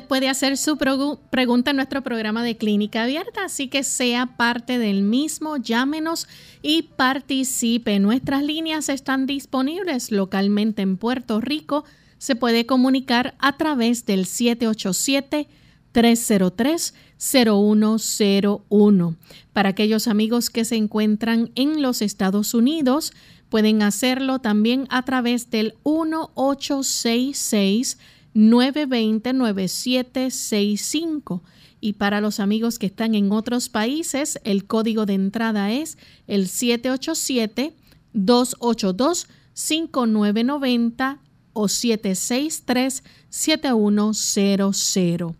Puede hacer su pregunta en nuestro programa de clínica abierta, así que sea parte del mismo, llámenos y participe. Nuestras líneas están disponibles localmente en Puerto Rico. Se puede comunicar a través del 787-303-0101. Para aquellos amigos que se encuentran en los Estados Unidos, pueden hacerlo también a través del 1866 920-9765. Y para los amigos que están en otros países, el código de entrada es el 787-282-5990 o 763-7100.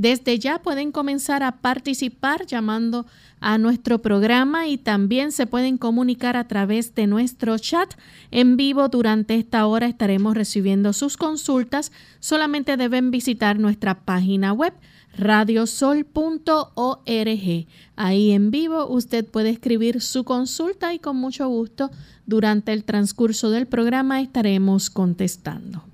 Desde ya pueden comenzar a participar llamando a nuestro programa y también se pueden comunicar a través de nuestro chat en vivo. Durante esta hora estaremos recibiendo sus consultas. Solamente deben visitar nuestra página web radiosol.org. Ahí en vivo usted puede escribir su consulta y con mucho gusto durante el transcurso del programa estaremos contestando.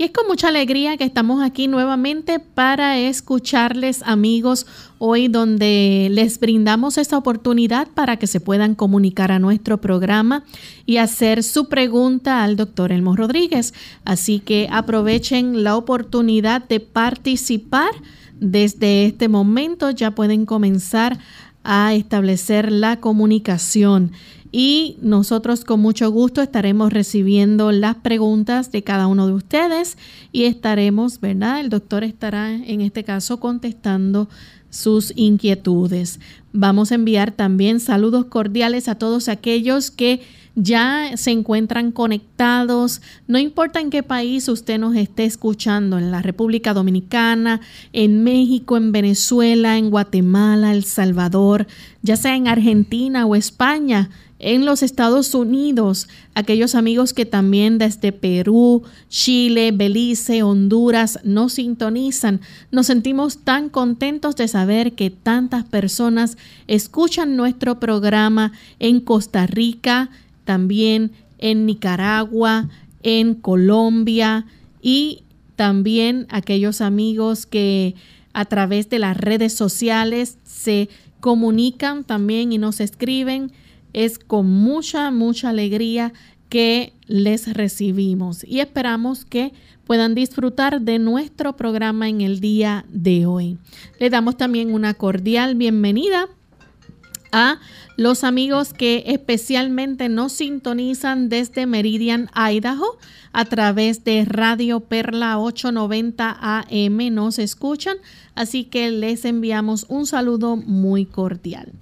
Y es con mucha alegría que estamos aquí nuevamente para escucharles amigos hoy donde les brindamos esta oportunidad para que se puedan comunicar a nuestro programa y hacer su pregunta al doctor Elmo Rodríguez. Así que aprovechen la oportunidad de participar. Desde este momento ya pueden comenzar a establecer la comunicación y nosotros con mucho gusto estaremos recibiendo las preguntas de cada uno de ustedes y estaremos, ¿verdad? El doctor estará en este caso contestando sus inquietudes. Vamos a enviar también saludos cordiales a todos aquellos que ya se encuentran conectados, no importa en qué país usted nos esté escuchando, en la República Dominicana, en México, en Venezuela, en Guatemala, El Salvador, ya sea en Argentina o España, en los Estados Unidos, aquellos amigos que también desde Perú, Chile, Belice, Honduras nos sintonizan. Nos sentimos tan contentos de saber que tantas personas escuchan nuestro programa en Costa Rica, también en Nicaragua, en Colombia y también aquellos amigos que a través de las redes sociales se comunican también y nos escriben es con mucha, mucha alegría que les recibimos y esperamos que puedan disfrutar de nuestro programa en el día de hoy. Le damos también una cordial bienvenida a los amigos que especialmente nos sintonizan desde Meridian, Idaho, a través de Radio Perla 890 AM nos escuchan, así que les enviamos un saludo muy cordial.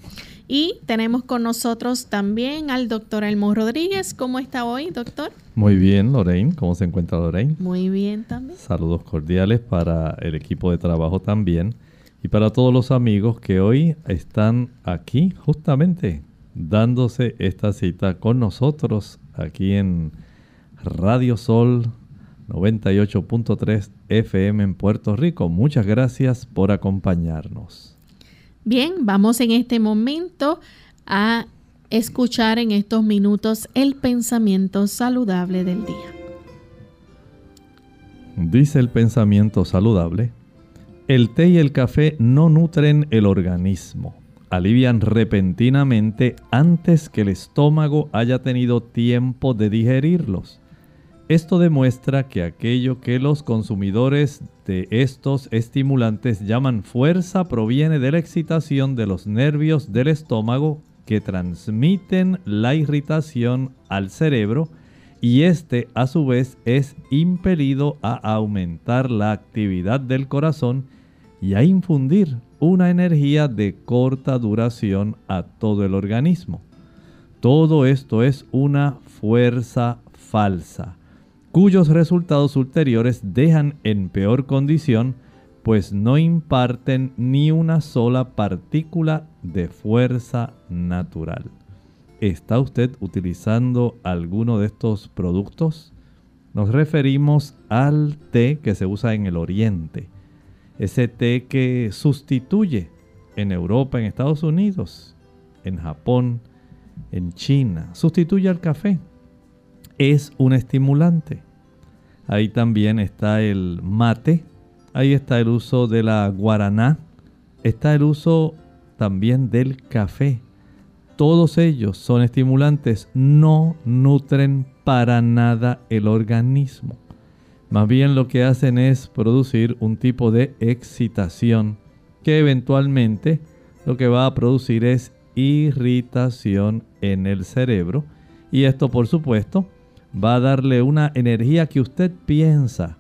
Y tenemos con nosotros también al doctor Elmo Rodríguez. ¿Cómo está hoy, doctor? Muy bien, Lorraine. ¿Cómo se encuentra Lorraine? Muy bien también. Saludos cordiales para el equipo de trabajo también y para todos los amigos que hoy están aquí justamente dándose esta cita con nosotros aquí en Radio Sol 98.3 FM en Puerto Rico. Muchas gracias por acompañarnos. Bien, vamos en este momento a escuchar en estos minutos el pensamiento saludable del día. Dice el pensamiento saludable, el té y el café no nutren el organismo, alivian repentinamente antes que el estómago haya tenido tiempo de digerirlos. Esto demuestra que aquello que los consumidores de estos estimulantes llaman fuerza proviene de la excitación de los nervios del estómago que transmiten la irritación al cerebro y este a su vez es impelido a aumentar la actividad del corazón y a infundir una energía de corta duración a todo el organismo. Todo esto es una fuerza falsa, cuyos resultados ulteriores dejan en peor condición pues no imparten ni una sola partícula de fuerza natural. ¿Está usted utilizando alguno de estos productos? Nos referimos al té que se usa en el oriente. Ese té que sustituye en Europa, en Estados Unidos, en Japón, en China, sustituye al café. Es un estimulante. Ahí también está el mate, Ahí está el uso de la guaraná. Está el uso también del café. Todos ellos son estimulantes, no nutren para nada el organismo. Más bien lo que hacen es producir un tipo de excitación que eventualmente lo que va a producir es irritación en el cerebro. Y esto por supuesto va a darle una energía que usted piensa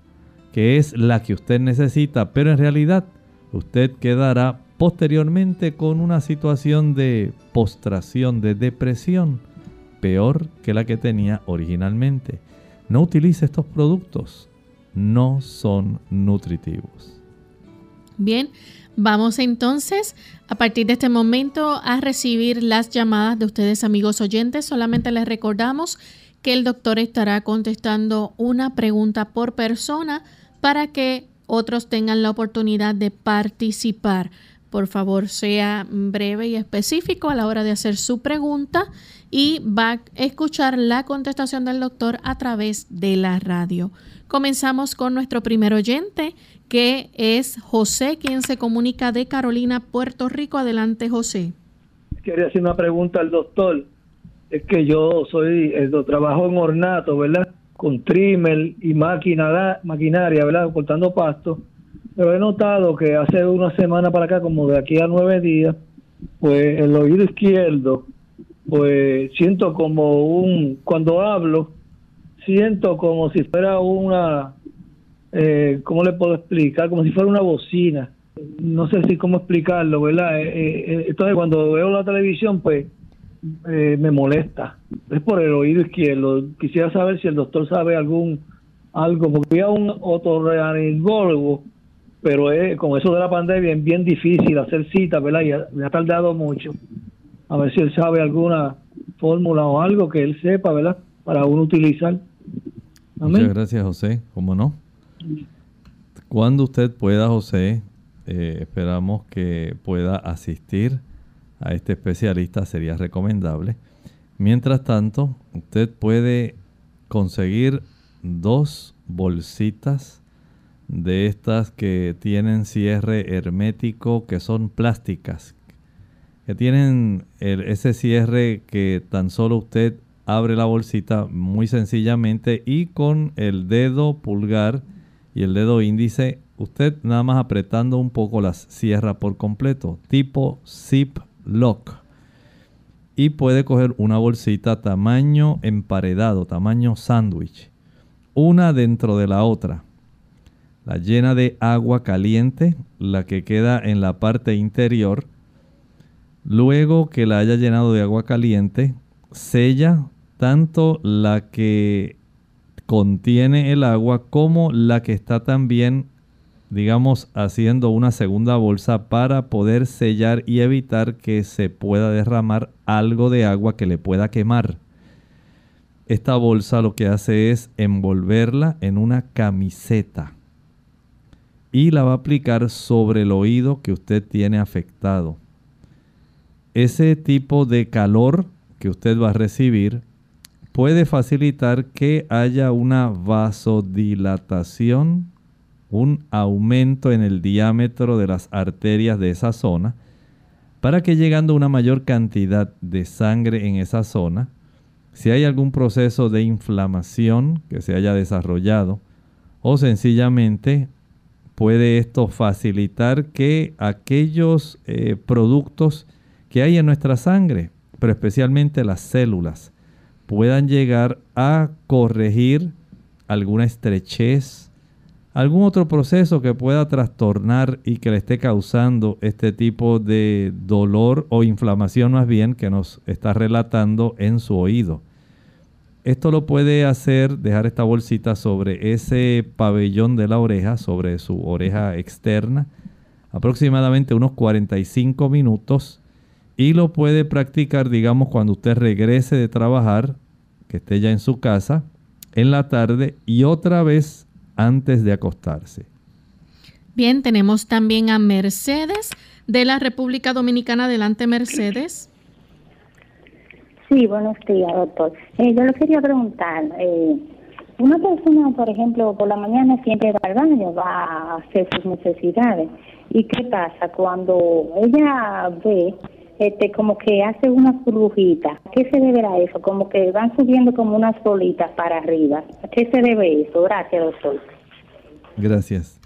que es la que usted necesita, pero en realidad usted quedará posteriormente con una situación de postración, de depresión, peor que la que tenía originalmente. No utilice estos productos, no son nutritivos. Bien, vamos entonces a partir de este momento a recibir las llamadas de ustedes amigos oyentes. Solamente les recordamos que el doctor estará contestando una pregunta por persona para que otros tengan la oportunidad de participar. Por favor, sea breve y específico a la hora de hacer su pregunta y va a escuchar la contestación del doctor a través de la radio. Comenzamos con nuestro primer oyente, que es José, quien se comunica de Carolina, Puerto Rico. Adelante, José. Quería hacer una pregunta al doctor. Es que yo soy, eh, trabajo en ornato, ¿verdad? con trimmer y máquina, maquinaria, ¿verdad? Cortando pasto. Pero he notado que hace una semana para acá, como de aquí a nueve días, pues el oído izquierdo, pues siento como un, cuando hablo, siento como si fuera una, eh, ¿cómo le puedo explicar? Como si fuera una bocina. No sé si cómo explicarlo, ¿verdad? Eh, eh, entonces cuando veo la televisión, pues eh, me molesta. Es por el oído izquierdo. Quisiera saber si el doctor sabe algún algo, porque había un otorrinolaringólogo, pero con eso de la pandemia es bien difícil hacer cita, ¿verdad? Y me ha tardado mucho. A ver si él sabe alguna fórmula o algo que él sepa, ¿verdad? Para uno utilizar. Muchas gracias, José. ¿Cómo no? Cuando usted pueda, José, eh, esperamos que pueda asistir a este especialista sería recomendable. Mientras tanto, usted puede conseguir dos bolsitas de estas que tienen cierre hermético, que son plásticas, que tienen ese cierre que tan solo usted abre la bolsita muy sencillamente y con el dedo pulgar y el dedo índice, usted nada más apretando un poco las cierra por completo, tipo zip lock. Y puede coger una bolsita tamaño emparedado, tamaño sándwich. Una dentro de la otra. La llena de agua caliente, la que queda en la parte interior. Luego que la haya llenado de agua caliente, sella tanto la que contiene el agua como la que está también digamos, haciendo una segunda bolsa para poder sellar y evitar que se pueda derramar algo de agua que le pueda quemar. Esta bolsa lo que hace es envolverla en una camiseta y la va a aplicar sobre el oído que usted tiene afectado. ese tipo de calor que usted va a recibir puede facilitar que haya una vasodilatación, un aumento en el diámetro de las arterias de esa zona, para que llegando una mayor cantidad de sangre en esa zona, si hay algún proceso de inflamación que se haya desarrollado, o sencillamente puede esto facilitar que aquellos eh, productos que hay en nuestra sangre, pero especialmente las células, puedan llegar a corregir alguna estrechez, algún otro proceso que pueda trastornar y que le esté causando este tipo de dolor o inflamación más bien que nos está relatando en su oído. Esto lo puede hacer dejar esta bolsita sobre ese pabellón de la oreja, sobre su oreja externa, aproximadamente unos 45 minutos y lo puede practicar, digamos, cuando usted regrese de trabajar, que esté ya en su casa, en la tarde y otra vez antes de acostarse. Bien, tenemos también a Mercedes de la República Dominicana. Adelante, Mercedes. Sí, buenos días, doctor. Eh, yo le quería preguntar, eh, una persona, por ejemplo, por la mañana siempre va al baño, va a hacer sus necesidades. ¿Y qué pasa cuando ella ve este, como que hace unas burbujitas? ¿Qué se debe a eso? Como que van subiendo como unas bolitas para arriba. ¿A qué se debe eso? Gracias, doctor. Gracias.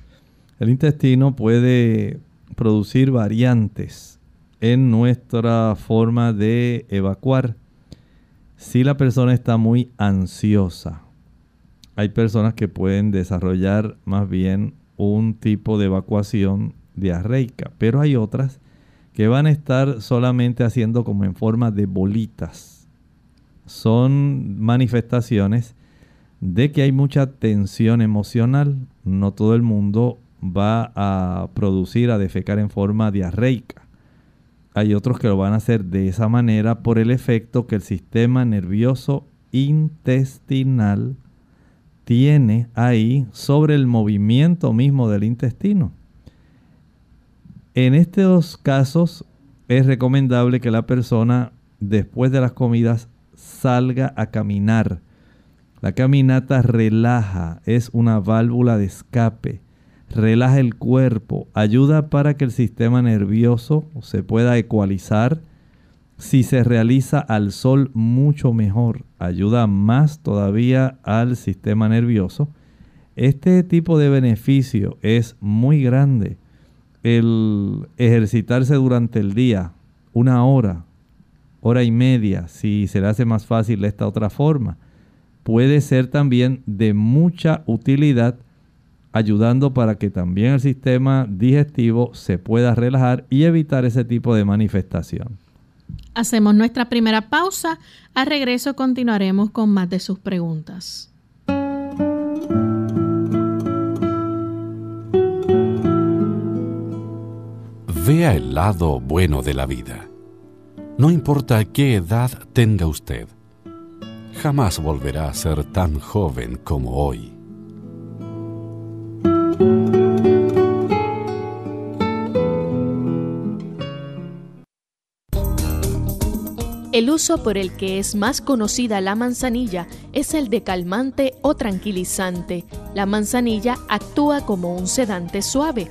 El intestino puede producir variantes en nuestra forma de evacuar si la persona está muy ansiosa, hay personas que pueden desarrollar más bien un tipo de evacuación diarreica, pero hay otras que van a estar solamente haciendo como en forma de bolitas. Son manifestaciones de que hay mucha tensión emocional. No todo el mundo va a producir, a defecar en forma diarreica. Hay otros que lo van a hacer de esa manera por el efecto que el sistema nervioso intestinal tiene ahí sobre el movimiento mismo del intestino. En estos casos es recomendable que la persona después de las comidas salga a caminar. La caminata relaja, es una válvula de escape relaja el cuerpo, ayuda para que el sistema nervioso se pueda ecualizar. Si se realiza al sol, mucho mejor, ayuda más todavía al sistema nervioso. Este tipo de beneficio es muy grande. El ejercitarse durante el día, una hora, hora y media, si se le hace más fácil esta otra forma, puede ser también de mucha utilidad ayudando para que también el sistema digestivo se pueda relajar y evitar ese tipo de manifestación. Hacemos nuestra primera pausa. Al regreso continuaremos con más de sus preguntas. Vea el lado bueno de la vida. No importa qué edad tenga usted, jamás volverá a ser tan joven como hoy. El uso por el que es más conocida la manzanilla es el de calmante o tranquilizante. La manzanilla actúa como un sedante suave.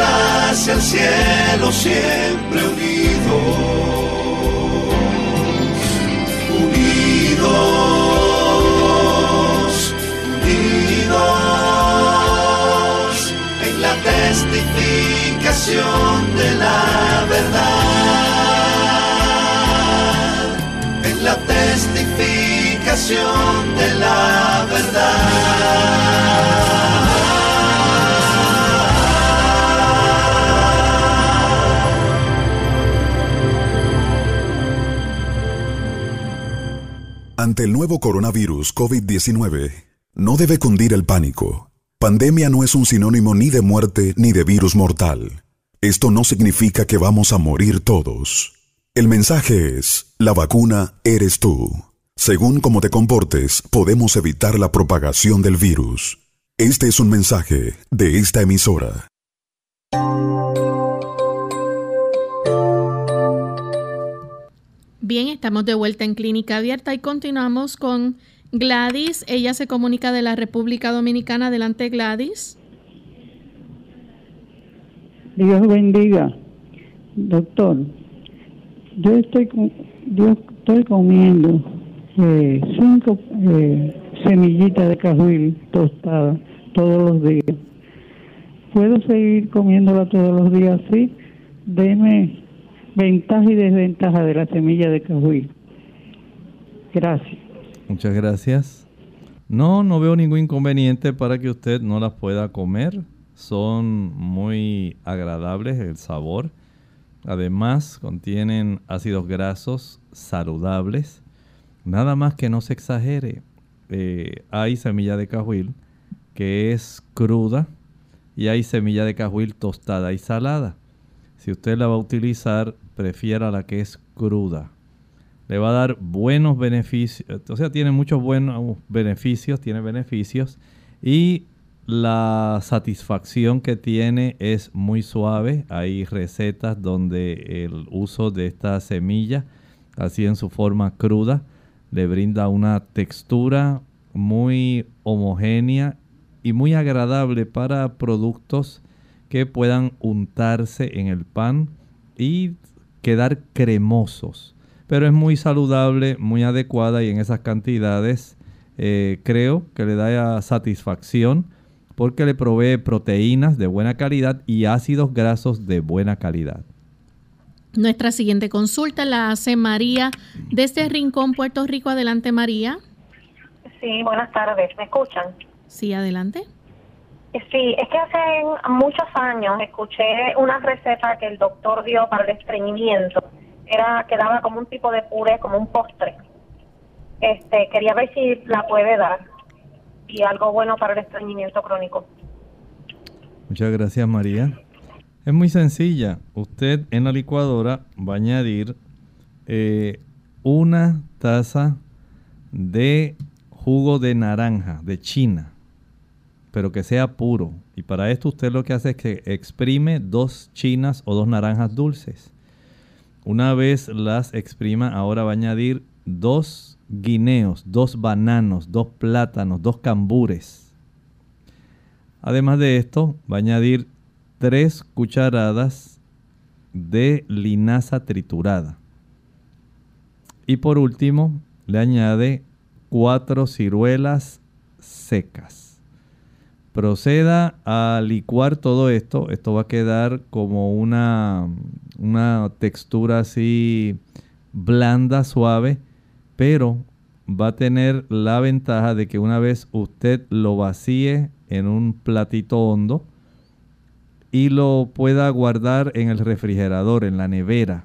Hacia el cielo siempre unidos, unidos, testificación de la verdad. En la testificación de la verdad. Ante el nuevo coronavirus COVID-19, no debe cundir el pánico Pandemia no es un sinónimo ni de muerte ni de virus mortal. Esto no significa que vamos a morir todos. El mensaje es, la vacuna eres tú. Según cómo te comportes, podemos evitar la propagación del virus. Este es un mensaje de esta emisora. Bien, estamos de vuelta en Clínica Abierta y continuamos con Gladys. Ella se comunica de la República Dominicana. Adelante, Gladys. Dios bendiga. Doctor, yo estoy, yo estoy comiendo eh, cinco eh, semillitas de cajuil tostadas todos los días. ¿Puedo seguir comiéndola todos los días así? Deme ventaja y desventaja de la semilla de cajuil. Gracias. Muchas gracias. No, no veo ningún inconveniente para que usted no las pueda comer. Son muy agradables el sabor. Además, contienen ácidos grasos saludables. Nada más que no se exagere. Eh, hay semilla de cajuil que es cruda y hay semilla de cajuil tostada y salada. Si usted la va a utilizar, prefiera la que es cruda. Le va a dar buenos beneficios, o sea, tiene muchos buenos beneficios, tiene beneficios y la satisfacción que tiene es muy suave. Hay recetas donde el uso de esta semilla, así en su forma cruda, le brinda una textura muy homogénea y muy agradable para productos que puedan untarse en el pan y quedar cremosos. Pero es muy saludable, muy adecuada y en esas cantidades eh, creo que le da satisfacción porque le provee proteínas de buena calidad y ácidos grasos de buena calidad. Nuestra siguiente consulta la hace María desde Rincón, Puerto Rico. Adelante, María. Sí, buenas tardes. ¿Me escuchan? Sí, adelante. Sí, es que hace muchos años escuché una receta que el doctor dio para el estreñimiento. Era que daba como un tipo de puré, como un postre. Este, quería ver si la puede dar y algo bueno para el estreñimiento crónico. Muchas gracias, María. Es muy sencilla. Usted en la licuadora va a añadir eh, una taza de jugo de naranja de China pero que sea puro. Y para esto usted lo que hace es que exprime dos chinas o dos naranjas dulces. Una vez las exprima, ahora va a añadir dos guineos, dos bananos, dos plátanos, dos cambures. Además de esto, va a añadir tres cucharadas de linaza triturada. Y por último, le añade cuatro ciruelas secas proceda a licuar todo esto, esto va a quedar como una, una textura así blanda, suave, pero va a tener la ventaja de que una vez usted lo vacíe en un platito hondo y lo pueda guardar en el refrigerador, en la nevera,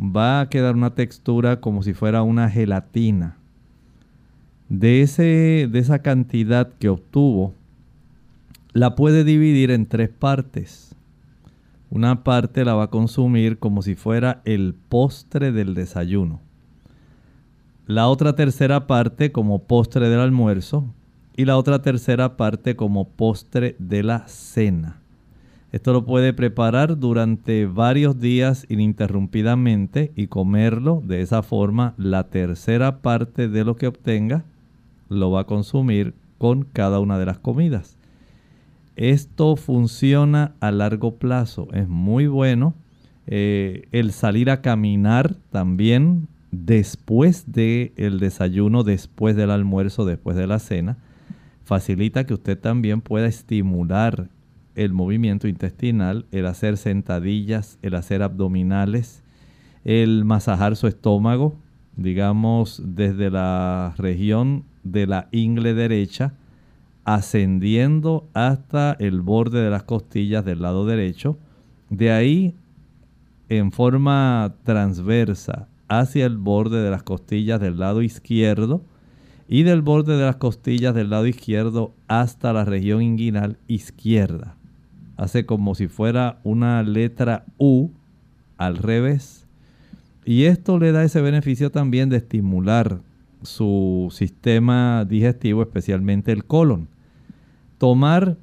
va a quedar una textura como si fuera una gelatina. De, ese, de esa cantidad que obtuvo, la puede dividir en tres partes. Una parte la va a consumir como si fuera el postre del desayuno. La otra tercera parte como postre del almuerzo. Y la otra tercera parte como postre de la cena. Esto lo puede preparar durante varios días ininterrumpidamente y comerlo de esa forma. La tercera parte de lo que obtenga lo va a consumir con cada una de las comidas. Esto funciona a largo plazo, es muy bueno. Eh, el salir a caminar también después del desayuno, después del almuerzo, después de la cena, facilita que usted también pueda estimular el movimiento intestinal, el hacer sentadillas, el hacer abdominales, el masajar su estómago, digamos, desde la región de la ingle derecha, ascendiendo hasta el borde de las costillas del lado derecho. De ahí, en forma transversa, hacia el borde de las costillas del lado izquierdo y del borde de las costillas del lado izquierdo hasta la región inguinal izquierda. Hace como si fuera una letra U al revés. Y esto le da ese beneficio también de estimular su sistema digestivo, especialmente el colon. Tomar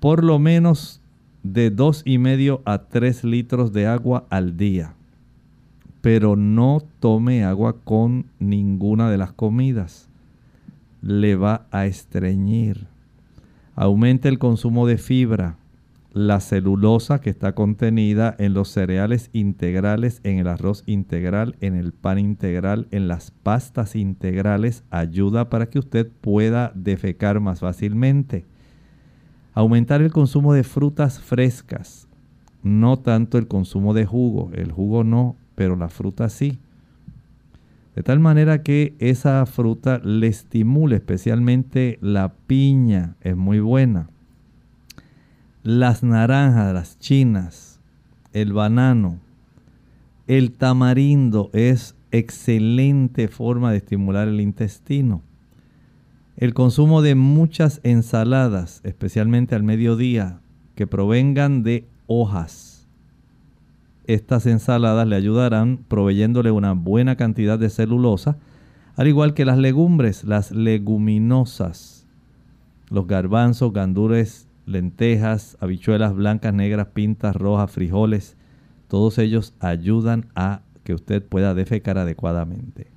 por lo menos de dos y medio a 3 litros de agua al día. Pero no tome agua con ninguna de las comidas. Le va a estreñir. Aumente el consumo de fibra la celulosa que está contenida en los cereales integrales, en el arroz integral, en el pan integral, en las pastas integrales, ayuda para que usted pueda defecar más fácilmente. Aumentar el consumo de frutas frescas, no tanto el consumo de jugo, el jugo no, pero la fruta sí. De tal manera que esa fruta le estimule, especialmente la piña, es muy buena las naranjas, las chinas, el banano, el tamarindo es excelente forma de estimular el intestino. El consumo de muchas ensaladas, especialmente al mediodía, que provengan de hojas. Estas ensaladas le ayudarán proveyéndole una buena cantidad de celulosa, al igual que las legumbres, las leguminosas, los garbanzos, gandules, lentejas, habichuelas blancas, negras, pintas, rojas, frijoles, todos ellos ayudan a que usted pueda defecar adecuadamente.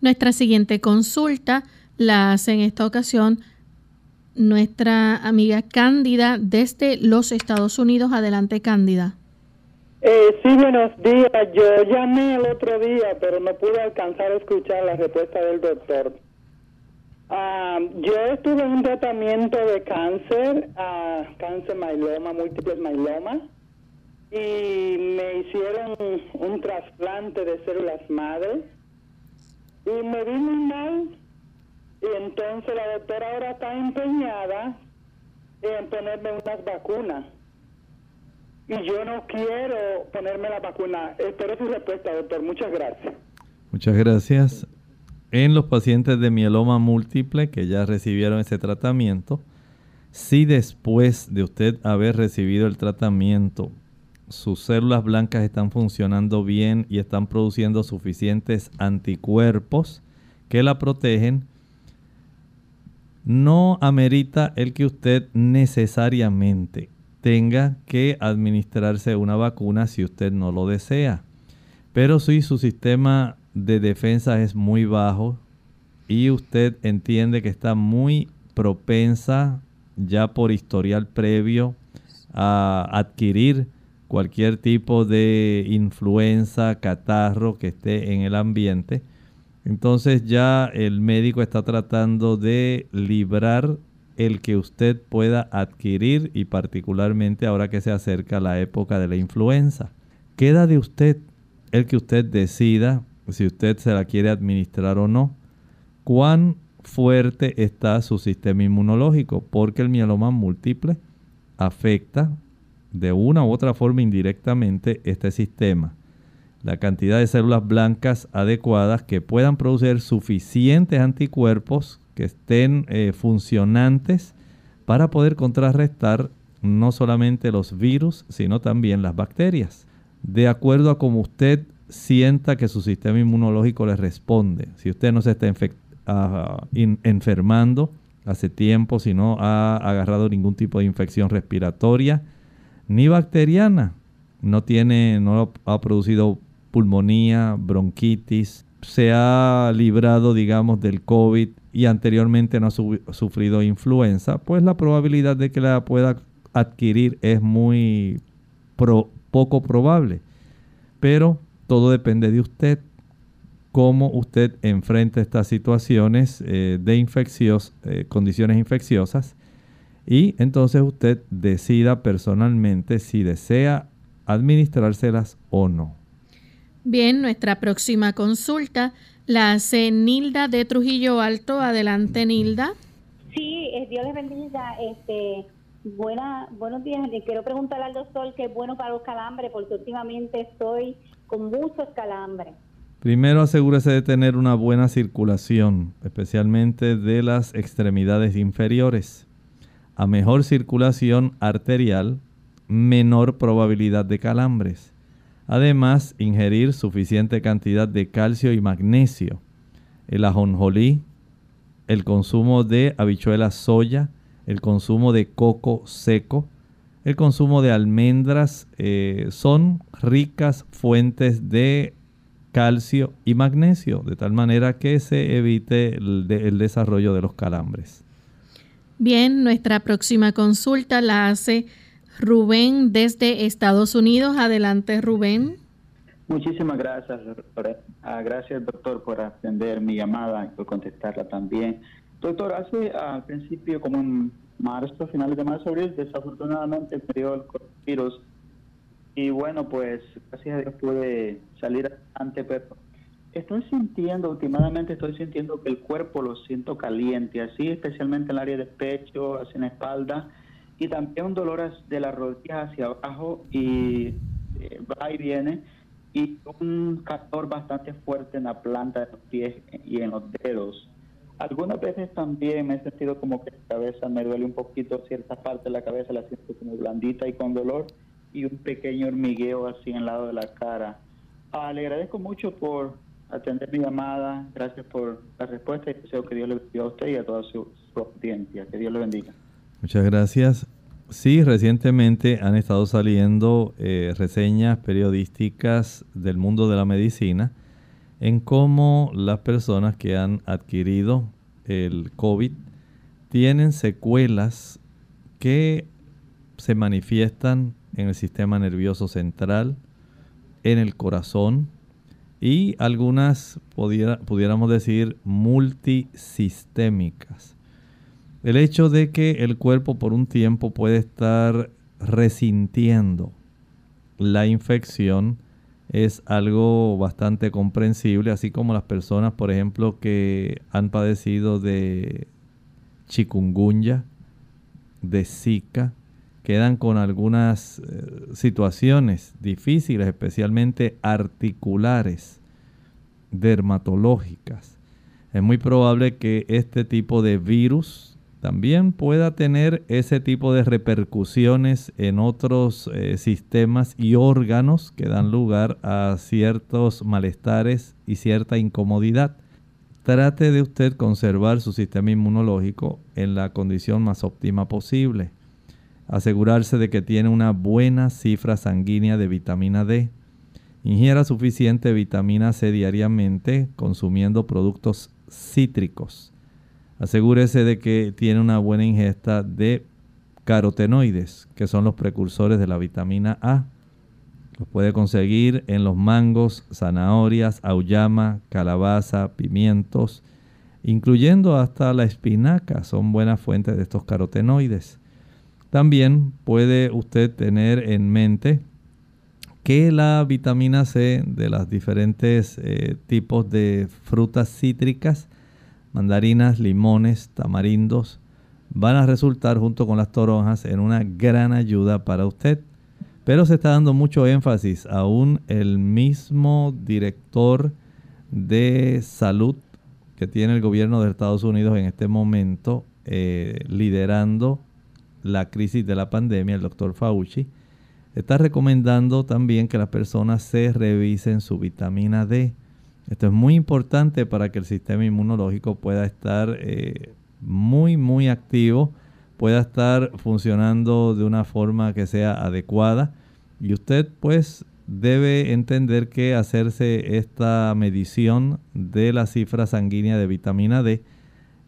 Nuestra siguiente consulta la hace en esta ocasión nuestra amiga Cándida desde los Estados Unidos. Adelante, Cándida. Eh, sí, buenos días. Yo llamé el otro día, pero no pude alcanzar a escuchar la respuesta del doctor. Ah, yo estuve en un tratamiento de cáncer, uh, cáncer mailoma, múltiples mailoma, y me hicieron un trasplante de células madre y me vi muy mal. Y entonces la doctora ahora está empeñada en ponerme unas vacunas. Y yo no quiero ponerme la vacuna. Espero su respuesta, doctor. Muchas gracias. Muchas gracias en los pacientes de mieloma múltiple que ya recibieron ese tratamiento, si después de usted haber recibido el tratamiento sus células blancas están funcionando bien y están produciendo suficientes anticuerpos que la protegen, no amerita el que usted necesariamente tenga que administrarse una vacuna si usted no lo desea. Pero si su sistema de defensa es muy bajo y usted entiende que está muy propensa ya por historial previo a adquirir cualquier tipo de influenza, catarro que esté en el ambiente, entonces ya el médico está tratando de librar el que usted pueda adquirir y particularmente ahora que se acerca la época de la influenza. Queda de usted el que usted decida si usted se la quiere administrar o no. ¿Cuán fuerte está su sistema inmunológico? Porque el mieloma múltiple afecta de una u otra forma indirectamente este sistema. La cantidad de células blancas adecuadas que puedan producir suficientes anticuerpos que estén eh, funcionantes para poder contrarrestar no solamente los virus, sino también las bacterias. De acuerdo a cómo usted sienta que su sistema inmunológico le responde. Si usted no se está ah, enfermando hace tiempo, si no ha agarrado ningún tipo de infección respiratoria ni bacteriana, no tiene, no ha producido pulmonía, bronquitis, se ha librado, digamos, del COVID y anteriormente no ha sufrido influenza, pues la probabilidad de que la pueda adquirir es muy poco probable. Pero todo depende de usted, cómo usted enfrenta estas situaciones eh, de infeccios, eh, condiciones infecciosas, y entonces usted decida personalmente si desea administrárselas o no. Bien, nuestra próxima consulta La hace Nilda de Trujillo Alto. Adelante, Nilda. Sí, eh, Dios les bendiga. Este, buena, buenos días. Le quiero preguntar al doctor qué es bueno para los calambres, porque últimamente estoy con muchos calambres. Primero asegúrese de tener una buena circulación, especialmente de las extremidades inferiores. A mejor circulación arterial, menor probabilidad de calambres. Además, ingerir suficiente cantidad de calcio y magnesio. El ajonjolí, el consumo de habichuelas soya, el consumo de coco seco, el consumo de almendras eh, son ricas fuentes de calcio y magnesio, de tal manera que se evite el desarrollo de los calambres. Bien, nuestra próxima consulta la hace Rubén desde Estados Unidos. Adelante, Rubén. Muchísimas gracias. Ah, gracias, doctor, por atender mi llamada y por contestarla también. Doctor, hace al principio, como en marzo, finales de marzo, abril, desafortunadamente me dio el coronavirus. Y bueno, pues gracias a Dios pude salir adelante, pero estoy sintiendo, últimamente estoy sintiendo que el cuerpo lo siento caliente, así especialmente en el área del pecho, hacia la espalda y también un dolor de las rodillas hacia abajo y eh, va y viene y un calor bastante fuerte en la planta de los pies y en los dedos. Algunas veces también me he sentido como que la cabeza me duele un poquito, cierta parte de la cabeza la siento como blandita y con dolor y un pequeño hormigueo así en el lado de la cara. Ah, le agradezco mucho por atender mi llamada, gracias por la respuesta y deseo que Dios le bendiga a usted y a toda su, su audiencia. Que Dios le bendiga. Muchas gracias. Sí, recientemente han estado saliendo eh, reseñas periodísticas del mundo de la medicina en cómo las personas que han adquirido el COVID tienen secuelas que se manifiestan en el sistema nervioso central, en el corazón y algunas pudiéramos decir multisistémicas. El hecho de que el cuerpo por un tiempo puede estar resintiendo la infección es algo bastante comprensible, así como las personas, por ejemplo, que han padecido de chikungunya, de zika, quedan con algunas eh, situaciones difíciles, especialmente articulares, dermatológicas. Es muy probable que este tipo de virus también pueda tener ese tipo de repercusiones en otros eh, sistemas y órganos que dan lugar a ciertos malestares y cierta incomodidad. Trate de usted conservar su sistema inmunológico en la condición más óptima posible. Asegurarse de que tiene una buena cifra sanguínea de vitamina D. Ingiera suficiente vitamina C diariamente consumiendo productos cítricos Asegúrese de que tiene una buena ingesta de carotenoides, que son los precursores de la vitamina A. Los puede conseguir en los mangos, zanahorias, auyama, calabaza, pimientos, incluyendo hasta la espinaca, son buenas fuentes de estos carotenoides. También puede usted tener en mente que la vitamina C de los diferentes eh, tipos de frutas cítricas mandarinas, limones, tamarindos, van a resultar junto con las toronjas en una gran ayuda para usted. Pero se está dando mucho énfasis, aún el mismo director de salud que tiene el gobierno de Estados Unidos en este momento, eh, liderando la crisis de la pandemia, el doctor Fauci, está recomendando también que las personas se revisen su vitamina D. Esto es muy importante para que el sistema inmunológico pueda estar eh, muy, muy activo, pueda estar funcionando de una forma que sea adecuada. Y usted pues debe entender que hacerse esta medición de la cifra sanguínea de vitamina D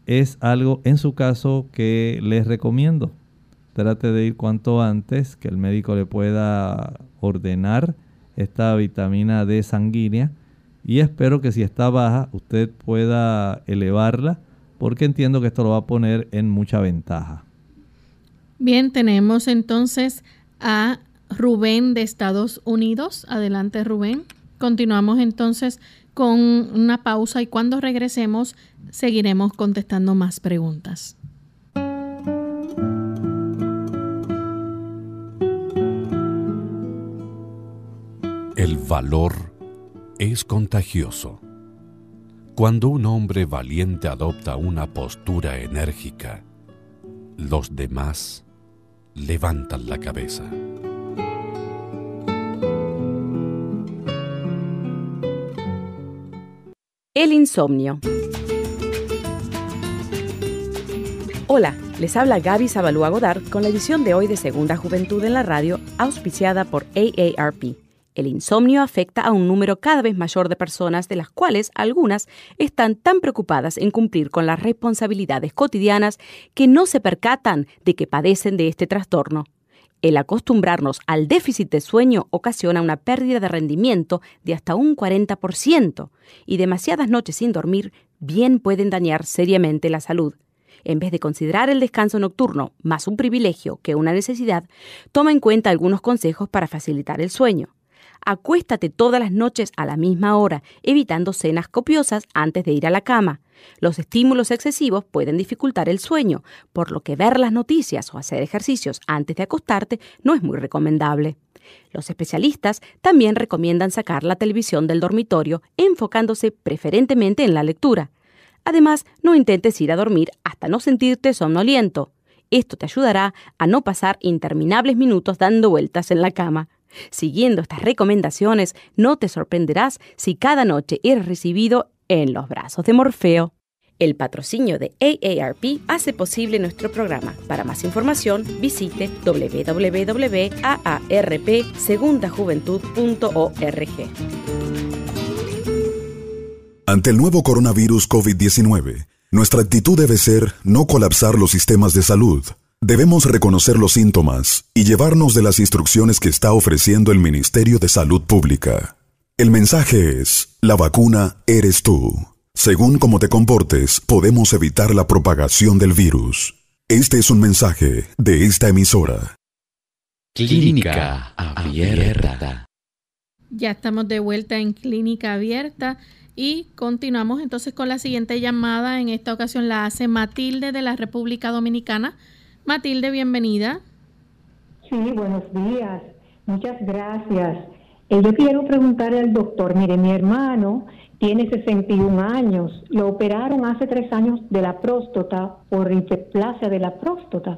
es algo en su caso que les recomiendo. Trate de ir cuanto antes que el médico le pueda ordenar esta vitamina D sanguínea y espero que si está baja usted pueda elevarla porque entiendo que esto lo va a poner en mucha ventaja. Bien, tenemos entonces a Rubén de Estados Unidos. Adelante Rubén. Continuamos entonces con una pausa y cuando regresemos seguiremos contestando más preguntas. El valor es contagioso. Cuando un hombre valiente adopta una postura enérgica, los demás levantan la cabeza. El insomnio. Hola, les habla Gaby Zabalúa Godard con la edición de hoy de Segunda Juventud en la Radio, auspiciada por AARP. El insomnio afecta a un número cada vez mayor de personas, de las cuales algunas están tan preocupadas en cumplir con las responsabilidades cotidianas que no se percatan de que padecen de este trastorno. El acostumbrarnos al déficit de sueño ocasiona una pérdida de rendimiento de hasta un 40% y demasiadas noches sin dormir bien pueden dañar seriamente la salud. En vez de considerar el descanso nocturno más un privilegio que una necesidad, toma en cuenta algunos consejos para facilitar el sueño. Acuéstate todas las noches a la misma hora, evitando cenas copiosas antes de ir a la cama. Los estímulos excesivos pueden dificultar el sueño, por lo que ver las noticias o hacer ejercicios antes de acostarte no es muy recomendable. Los especialistas también recomiendan sacar la televisión del dormitorio, enfocándose preferentemente en la lectura. Además, no intentes ir a dormir hasta no sentirte somnoliento. Esto te ayudará a no pasar interminables minutos dando vueltas en la cama. Siguiendo estas recomendaciones, no te sorprenderás si cada noche eres recibido en los brazos de Morfeo. El patrocinio de AARP hace posible nuestro programa. Para más información, visite www.aarpsegundajuventud.org. Ante el nuevo coronavirus COVID-19, nuestra actitud debe ser no colapsar los sistemas de salud Debemos reconocer los síntomas y llevarnos de las instrucciones que está ofreciendo el Ministerio de Salud Pública. El mensaje es, la vacuna eres tú. Según cómo te comportes, podemos evitar la propagación del virus. Este es un mensaje de esta emisora. Clínica Abierta. Ya estamos de vuelta en Clínica Abierta y continuamos entonces con la siguiente llamada. En esta ocasión la hace Matilde de la República Dominicana. Matilde, bienvenida. Sí, buenos días. Muchas gracias. Eh, yo quiero preguntarle al doctor, mire, mi hermano tiene 61 años, lo operaron hace tres años de la próstata por hiperplasia de la próstata,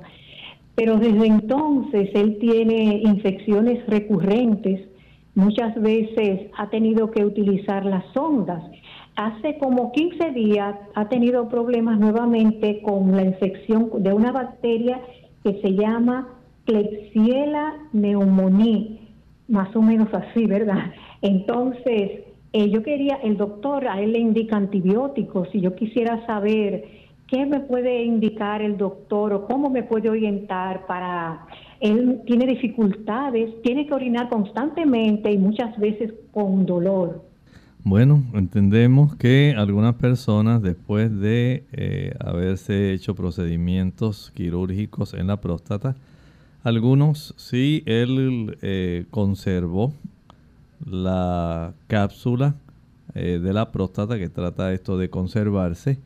pero desde entonces él tiene infecciones recurrentes, muchas veces ha tenido que utilizar las sondas. Hace como 15 días ha tenido problemas nuevamente con la infección de una bacteria que se llama Klebsiella pneumoniae, más o menos así, ¿verdad? Entonces, eh, yo quería, el doctor, a él le indica antibióticos y yo quisiera saber qué me puede indicar el doctor o cómo me puede orientar para... Él tiene dificultades, tiene que orinar constantemente y muchas veces con dolor. Bueno, entendemos que algunas personas después de eh, haberse hecho procedimientos quirúrgicos en la próstata, algunos sí él eh, conservó la cápsula eh, de la próstata que trata esto de conservarse.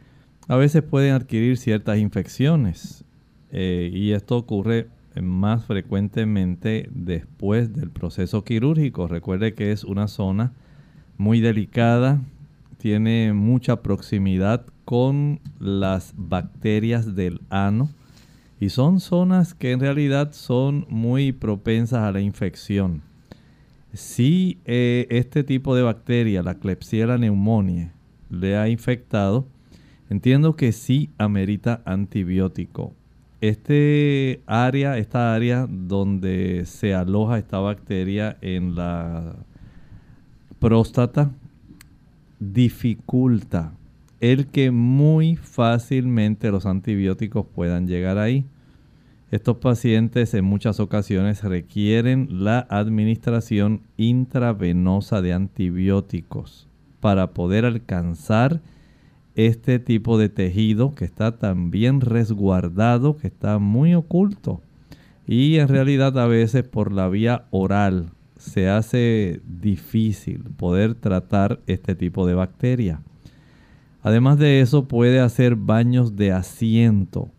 A veces pueden adquirir ciertas infecciones y esto ocurre más frecuentemente después del proceso quirúrgico. Recuerde que es una zona muy delicada, tiene mucha proximidad con las bacterias del ano y son zonas que en realidad son muy propensas a la infección. Si eh, este tipo de bacteria, la Klebsiella pneumoniae, le ha infectado, entiendo que sí amerita antibiótico. Este área, esta área donde se aloja esta bacteria en la próstata dificulta el que muy fácilmente los antibióticos puedan llegar ahí. Estos pacientes en muchas ocasiones requieren la administración intravenosa de antibióticos para poder alcanzar este tipo de tejido que está tan bien resguardado, que está muy oculto. Y en realidad a veces por la vía oral se hace difícil poder tratar este tipo de bacteria. Además de eso, puede hacer baños de asiento.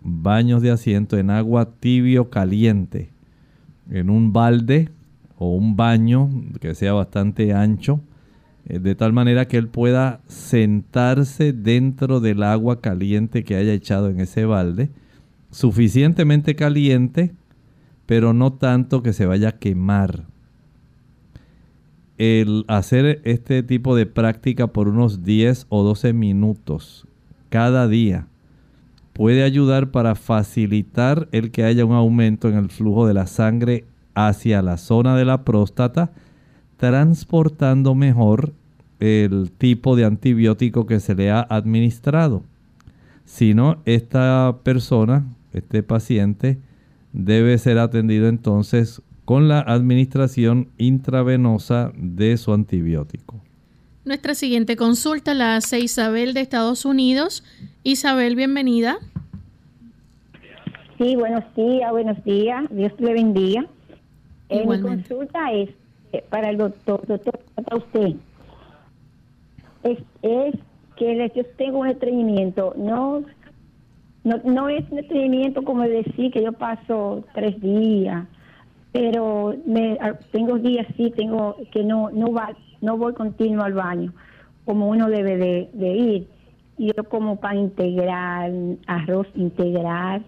Baños de asiento en agua tibio caliente. En un balde o un baño que sea bastante ancho. Eh, de tal manera que él pueda sentarse dentro del agua caliente que haya echado en ese balde. Suficientemente caliente, pero no tanto que se vaya a quemar el hacer este tipo de práctica por unos 10 o 12 minutos cada día puede ayudar para facilitar el que haya un aumento en el flujo de la sangre hacia la zona de la próstata, transportando mejor el tipo de antibiótico que se le ha administrado. Si no, esta persona, este paciente, debe ser atendido entonces con la administración intravenosa de su antibiótico. Nuestra siguiente consulta la hace Isabel de Estados Unidos. Isabel, bienvenida. Sí, buenos días, buenos días. Dios le bendiga. Eh, mi consulta es eh, para el doctor, doctor, para usted. Es, es que yo tengo un estreñimiento, no, no, no es un estreñimiento como decir que yo paso tres días pero me, ah, tengo días sí, tengo que no no va, no voy continuo al baño como uno debe de, ir. Yo como pan integral, arroz integral,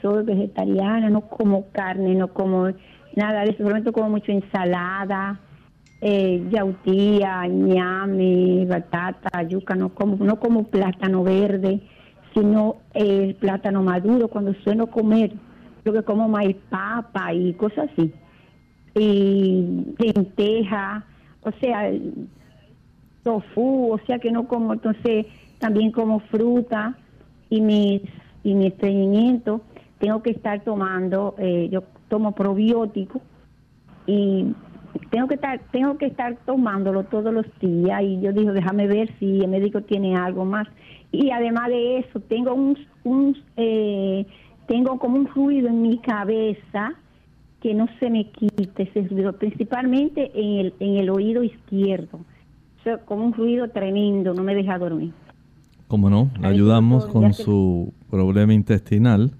soy vegetariana, no como carne, no como nada de eso, solamente como mucho ensalada, eh, yautía, ñame, batata, yuca, no como, no como plátano verde, sino el plátano maduro cuando suelo comer lo que como maíz papa y cosas así. Y lenteja, o sea, tofu, o sea que no como, entonces también como fruta y mis y mi estreñimiento. Tengo que estar tomando, eh, yo tomo probiótico y tengo que estar tengo que estar tomándolo todos los días. Y yo digo déjame ver si el médico tiene algo más y además de eso tengo un, un eh, tengo como un ruido en mi cabeza que no se me quite ese ruido, principalmente en el, en el oído izquierdo. O sea, como un ruido tremendo, no me deja dormir. Como no, le ayudamos con su problema intestinal.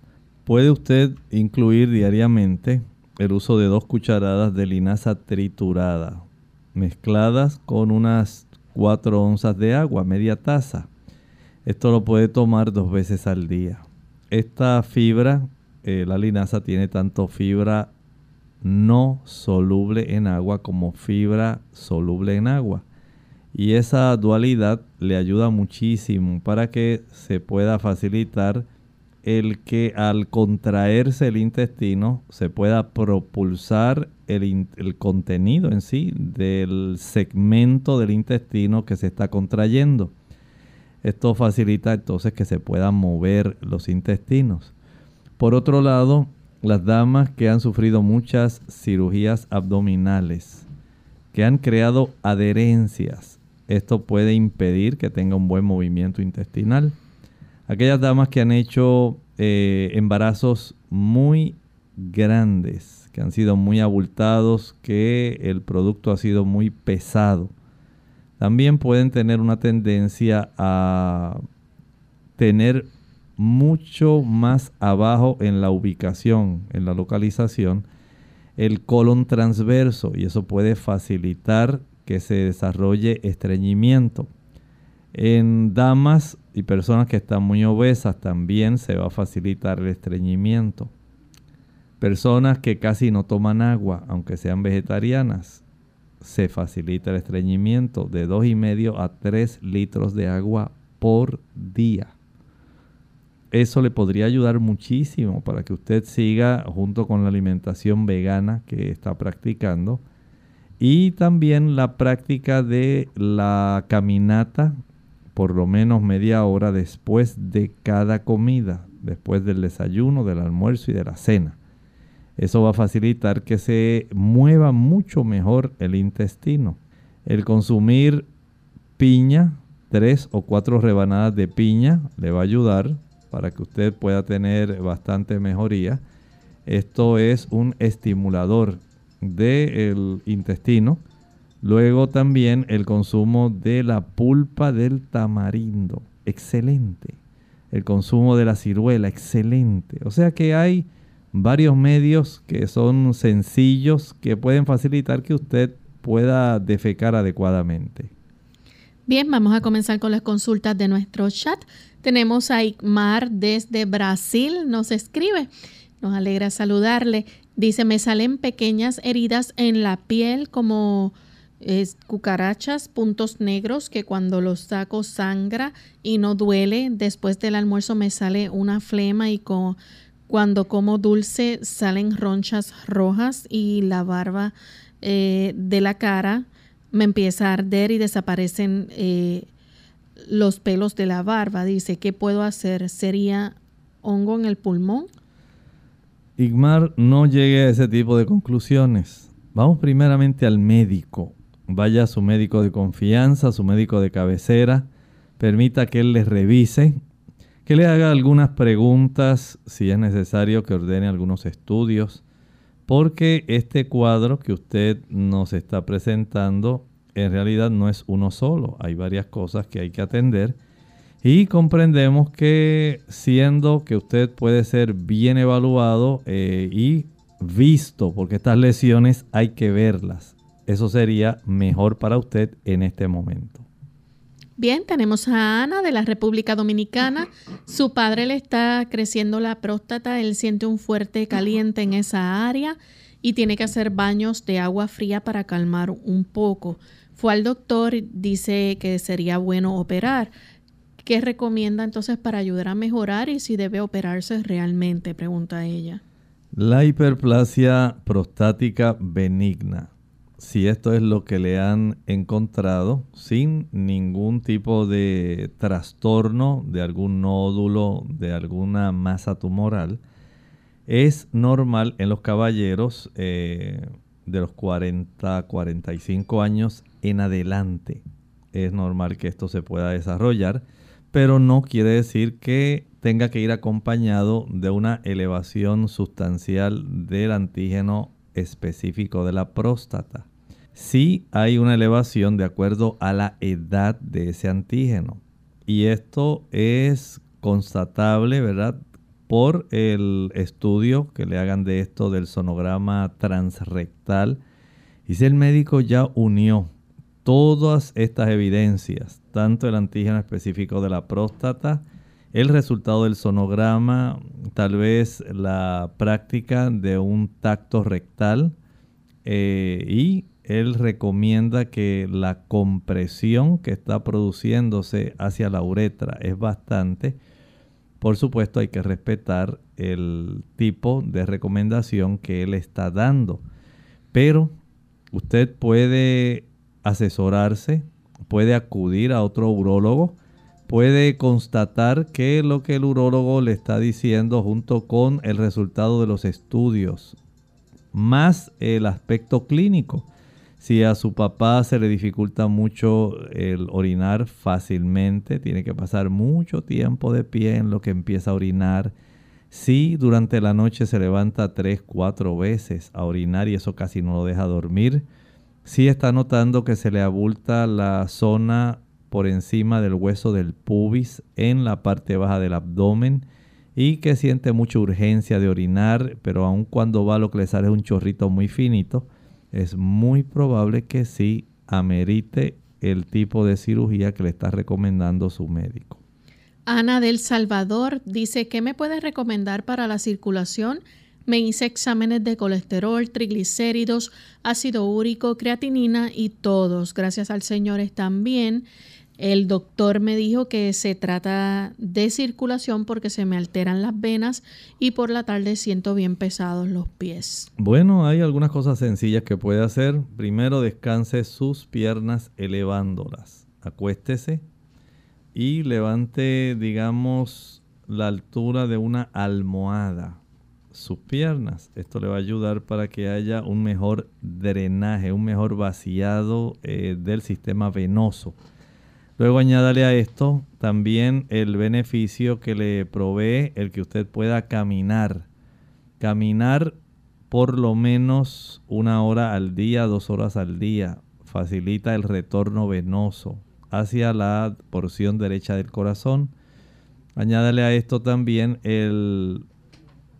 Puede usted incluir diariamente el uso de dos cucharadas de linaza triturada, mezcladas con unas 4 onzas de agua, media taza. Esto lo puede tomar dos veces al día esta fibra, eh, la linaza tiene tanto fibra no soluble en agua como fibra soluble en agua. Y esa dualidad le ayuda muchísimo para que se pueda facilitar el que al contraerse el intestino se pueda propulsar el, el, contenido en sí del segmento del intestino que se está contrayendo. Esto facilita entonces que se puedan mover los intestinos. Por otro lado, las damas que han sufrido muchas cirugías abdominales, que han creado adherencias, esto puede impedir que tenga un buen movimiento intestinal. Aquellas damas que han hecho eh, embarazos muy grandes, que han sido muy abultados, que el producto ha sido muy pesado también pueden tener una tendencia a tener mucho más abajo en la ubicación, en la localización, el colon transverso y eso puede facilitar que se desarrolle estreñimiento. En damas y personas que están muy obesas también se va a facilitar el estreñimiento. Personas que casi no toman agua, aunque sean vegetarianas, se facilita el estreñimiento de 2,5 a 3 litros de agua por día. Eso le podría ayudar muchísimo para que usted siga junto con la alimentación vegana que está practicando y también la práctica de la caminata por lo menos media hora después de cada comida, después del desayuno, del almuerzo y de la cena. Eso va a facilitar que se mueva mucho mejor el intestino. El consumir piña, tres o cuatro rebanadas de piña, le va a ayudar para que usted pueda tener bastante mejoría. Esto es un estimulador del intestino. Luego también el consumo de la pulpa del tamarindo, excelente. El consumo de la ciruela, excelente. O sea que hay varios medios que son sencillos que pueden facilitar que usted pueda defecar adecuadamente. Bien, vamos a comenzar con las consultas de nuestro chat. Tenemos a Igmar desde Brasil, nos escribe. Nos alegra saludarle. Dice, me salen pequeñas heridas en la piel como cucarachas, puntos negros que cuando los saco sangra y no duele. Después del almuerzo me sale una flema y cuando como dulce salen ronchas rojas y la barba eh, de la cara me empieza a arder y desaparecen eh, los pelos de la barba. Dice, ¿qué puedo hacer? ¿Sería hongo en el pulmón? Igmar, no llegue a ese tipo de conclusiones. Vamos primeramente al médico. Vaya a su médico de confianza, a su médico de cabecera. Permita que él le revise, que le haga algunas preguntas, si es necesario que ordene algunos estudios porque este cuadro que usted nos está presentando en realidad no es uno solo, hay varias cosas que hay que atender y comprendemos que siendo que usted puede ser bien evaluado eh, y visto, porque estas lesiones hay que verlas, eso sería mejor para usted en este momento. Bien, tenemos a Ana de la República Dominicana. Su padre le está creciendo la próstata, él siente un fuerte caliente en esa área y tiene que hacer baños de agua fría para calmar un poco. Fue al doctor dice que sería bueno operar. ¿Qué recomienda entonces para ayudar a mejorar y si debe operarse realmente? Pregunta ella. La hiperplasia prostática benigna si esto es lo que le han encontrado sin ningún tipo de trastorno de algún nódulo, de alguna masa tumoral, es normal en los caballeros eh, de los 40, 45 años en adelante. Es normal que esto se pueda desarrollar, pero no quiere decir que tenga que ir acompañado de una elevación sustancial del antígeno específico de la próstata sí hay una elevación de acuerdo a la edad de ese antígeno. Y esto es constatable, ¿verdad? Por el estudio que le hagan de esto del sonograma transrectal. Y si el médico ya unió todas estas evidencias, tanto el antígeno específico de la próstata, el resultado del sonograma, tal vez la práctica de un tacto rectal eh, y él recomienda que la compresión que está produciéndose hacia la uretra es bastante. Por supuesto hay que respetar el tipo de recomendación que él está dando. Pero usted puede asesorarse, puede acudir a otro urólogo, puede constatar que lo que el urólogo le está diciendo junto con el resultado de los estudios, más el aspecto clínico si a su papá se le dificulta mucho el orinar fácilmente, tiene que pasar mucho tiempo de pie en lo que empieza a orinar. Si durante la noche se levanta tres, cuatro veces a orinar y eso casi no lo deja dormir. Si está notando que se le abulta la zona por encima del hueso del pubis en la parte baja del abdomen y que siente mucha urgencia de orinar, pero aun cuando va lo que le sale es un chorrito muy finito, es muy probable que sí amerite el tipo de cirugía que le está recomendando su médico. Ana del Salvador dice, ¿qué me puede recomendar para la circulación? Me hice exámenes de colesterol, triglicéridos, ácido úrico, creatinina y todos, gracias al Señor, están bien. El doctor me dijo que se trata de circulación porque se me alteran las venas y por la tarde siento bien pesados los pies. Bueno, hay algunas cosas sencillas que puede hacer. Primero, descanse sus piernas elevándolas. Acuéstese y levante, digamos, la altura de una almohada sus piernas. Esto le va a ayudar para que haya un mejor drenaje, un mejor vaciado eh, del sistema venoso Luego añádale a esto también el beneficio que le provee el que usted pueda caminar. Caminar por lo menos una hora al día, dos horas al día. Facilita el retorno venoso hacia la porción derecha del corazón. Añádale a esto también el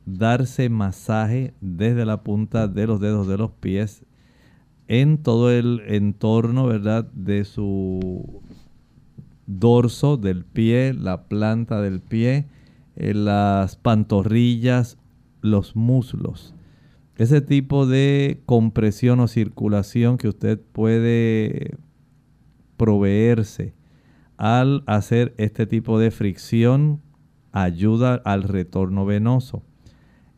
darse masaje desde la punta de los dedos de los pies en todo el entorno, ¿verdad? De su dorso del pie, la planta del pie, eh, las pantorrillas, los muslos. Ese tipo de compresión o circulación que usted puede proveerse al hacer este tipo de fricción ayuda al retorno venoso.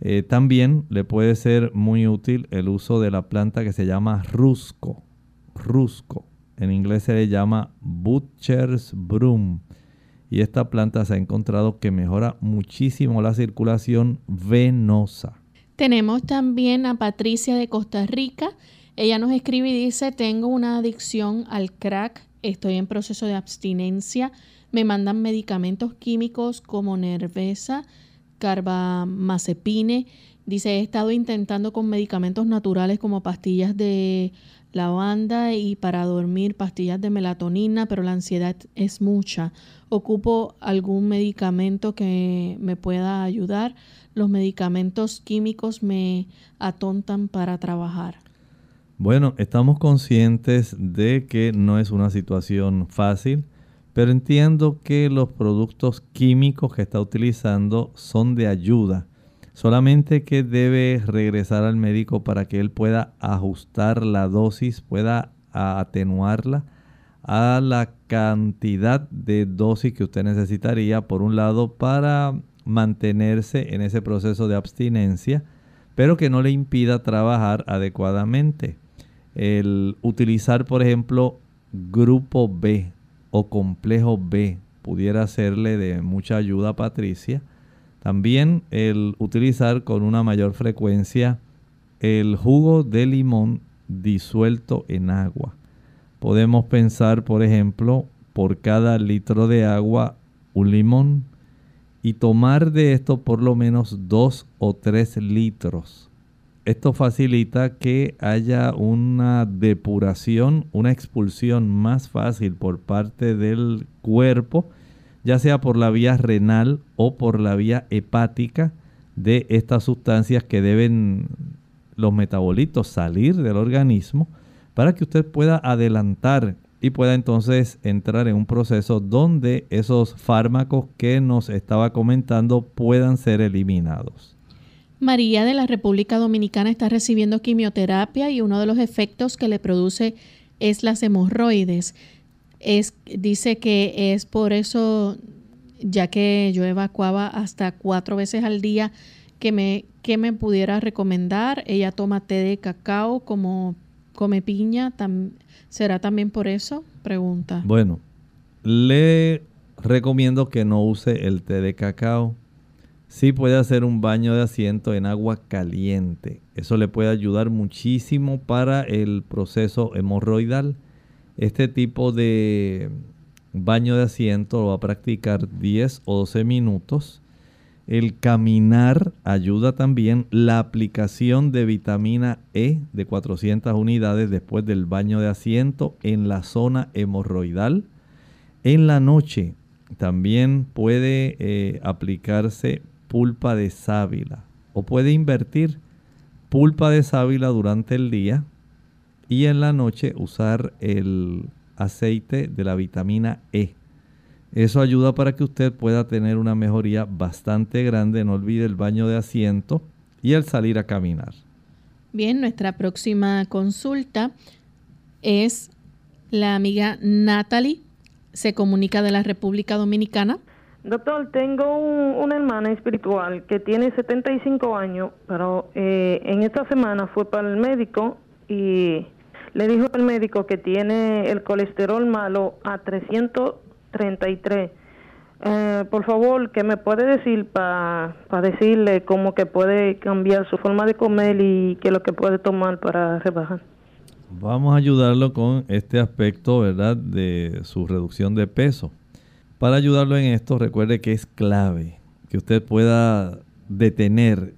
Eh, también le puede ser muy útil el uso de la planta que se llama rusco. Rusco. En inglés se le llama Butcher's Broom. Y esta planta se ha encontrado que mejora muchísimo la circulación venosa. Tenemos también a Patricia de Costa Rica. Ella nos escribe y dice, tengo una adicción al crack, estoy en proceso de abstinencia, me mandan medicamentos químicos como Nervesa, carbamazepine. Dice, he estado intentando con medicamentos naturales como pastillas de lavanda y para dormir pastillas de melatonina, pero la ansiedad es mucha. Ocupo algún medicamento que me pueda ayudar. Los medicamentos químicos me atontan para trabajar. Bueno, estamos conscientes de que no es una situación fácil pero entiendo que los productos químicos que está utilizando son de ayuda. Solamente que debe regresar al médico para que él pueda ajustar la dosis, pueda atenuarla a la cantidad de dosis que usted necesitaría, por un lado, para mantenerse en ese proceso de abstinencia, pero que no le impida trabajar adecuadamente. El utilizar, por ejemplo, grupo B, o complejo B pudiera serle de mucha ayuda a Patricia. También el utilizar con una mayor frecuencia el jugo de limón disuelto en agua. Podemos pensar, por ejemplo, por cada litro de agua un limón y tomar de esto por lo menos dos o tres litros esto facilita que haya una depuración, una expulsión más fácil por parte del cuerpo, ya sea por la vía renal o por la vía hepática de estas sustancias que deben los metabolitos salir del organismo para que usted pueda adelantar y pueda entonces entrar en un proceso donde esos fármacos que nos estaba comentando puedan ser eliminados. María de la República Dominicana está recibiendo quimioterapia y uno de los efectos que le produce es las hemorroides. Es, dice que es por eso, ya que yo evacuaba hasta cuatro veces al día, que me, que me pudiera recomendar. Ella toma té de cacao, como come piña. ¿Será también por eso? Pregunta. Bueno, le recomiendo que no use el té de cacao sí puede hacer un baño de asiento en agua caliente. Eso le puede ayudar muchísimo para el proceso hemorroidal. Este tipo de baño de asiento lo va a practicar 10 o 12 minutos. El caminar ayuda también. La aplicación de vitamina E de 400 unidades después del baño de asiento en la zona hemorroidal. En la noche también puede eh, aplicarse pulpa de sábila. O puede invertir pulpa de sábila durante el día y en la noche usar el aceite de la vitamina E. Eso ayuda para que usted pueda tener una mejoría bastante grande. No olvide el baño de asiento y el salir a caminar. Bien, nuestra próxima consulta es la amiga Natalie. Se comunica de la República Dominicana. Doctor, tengo una hermana espiritual que tiene 75 años, pero eh, en esta semana fue para el médico y le dijo al médico que tiene el colesterol malo a 333. Eh, por favor, ¿qué me puede decir para decirle cómo que puede cambiar su forma de comer y qué es lo que puede tomar para rebajar? Vamos a ayudarlo con este aspecto, ¿verdad?, de su reducción de peso. Para ayudarlo en esto, recuerde que es clave que usted pueda detener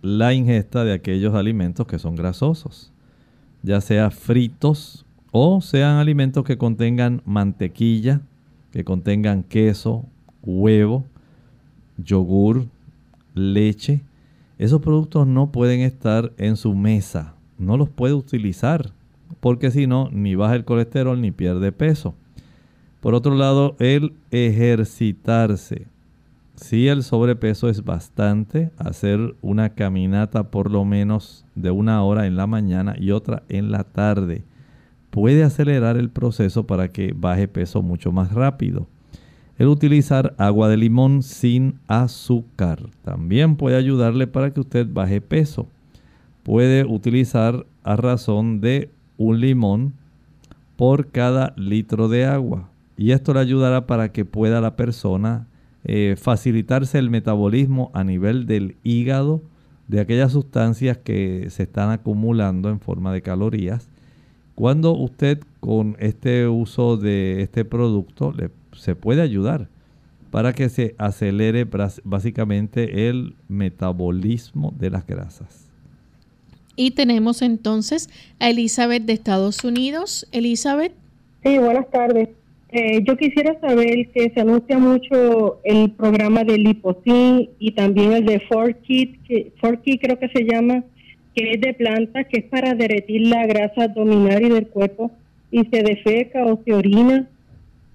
la ingesta de aquellos alimentos que son grasosos, ya sea fritos o sean alimentos que contengan mantequilla, que contengan queso, huevo, yogur, leche. Esos productos no pueden estar en su mesa, no los puede utilizar, porque si no, ni baja el colesterol ni pierde peso. Por otro lado, el ejercitarse. Si el sobrepeso es bastante, hacer una caminata por lo menos de una hora en la mañana y otra en la tarde puede acelerar el proceso para que baje peso mucho más rápido. El utilizar agua de limón sin azúcar también puede ayudarle para que usted baje peso. Puede utilizar a razón de un limón por cada litro de agua. Y esto le ayudará para que pueda la persona eh, facilitarse el metabolismo a nivel del hígado de aquellas sustancias que se están acumulando en forma de calorías. Cuando usted con este uso de este producto le, se puede ayudar para que se acelere básicamente el metabolismo de las grasas. Y tenemos entonces a Elizabeth de Estados Unidos. Elizabeth. Sí, buenas tardes. Eh, yo quisiera saber que se anuncia mucho el programa de Liposin y también el de Forkit, que Forkit creo que se llama, que es de planta, que es para derretir la grasa abdominal y del cuerpo y se defeca o se orina.